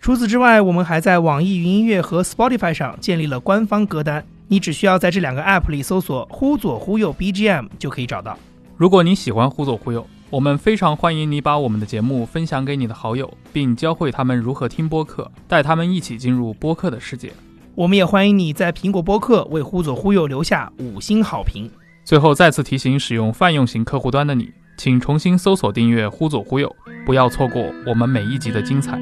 除此之外，我们还在网易云音乐和 Spotify 上建立了官方歌单，你只需要在这两个 App 里搜索“忽左忽右 BGM” 就可以找到。如果你喜欢《忽左忽右》，我们非常欢迎你把我们的节目分享给你的好友，并教会他们如何听播客，带他们一起进入播客的世界。我们也欢迎你在苹果播客为《忽左忽右》留下五星好评。最后再次提醒使用泛用型客户端的你，请重新搜索订阅《忽左忽右》，不要错过我们每一集的精彩。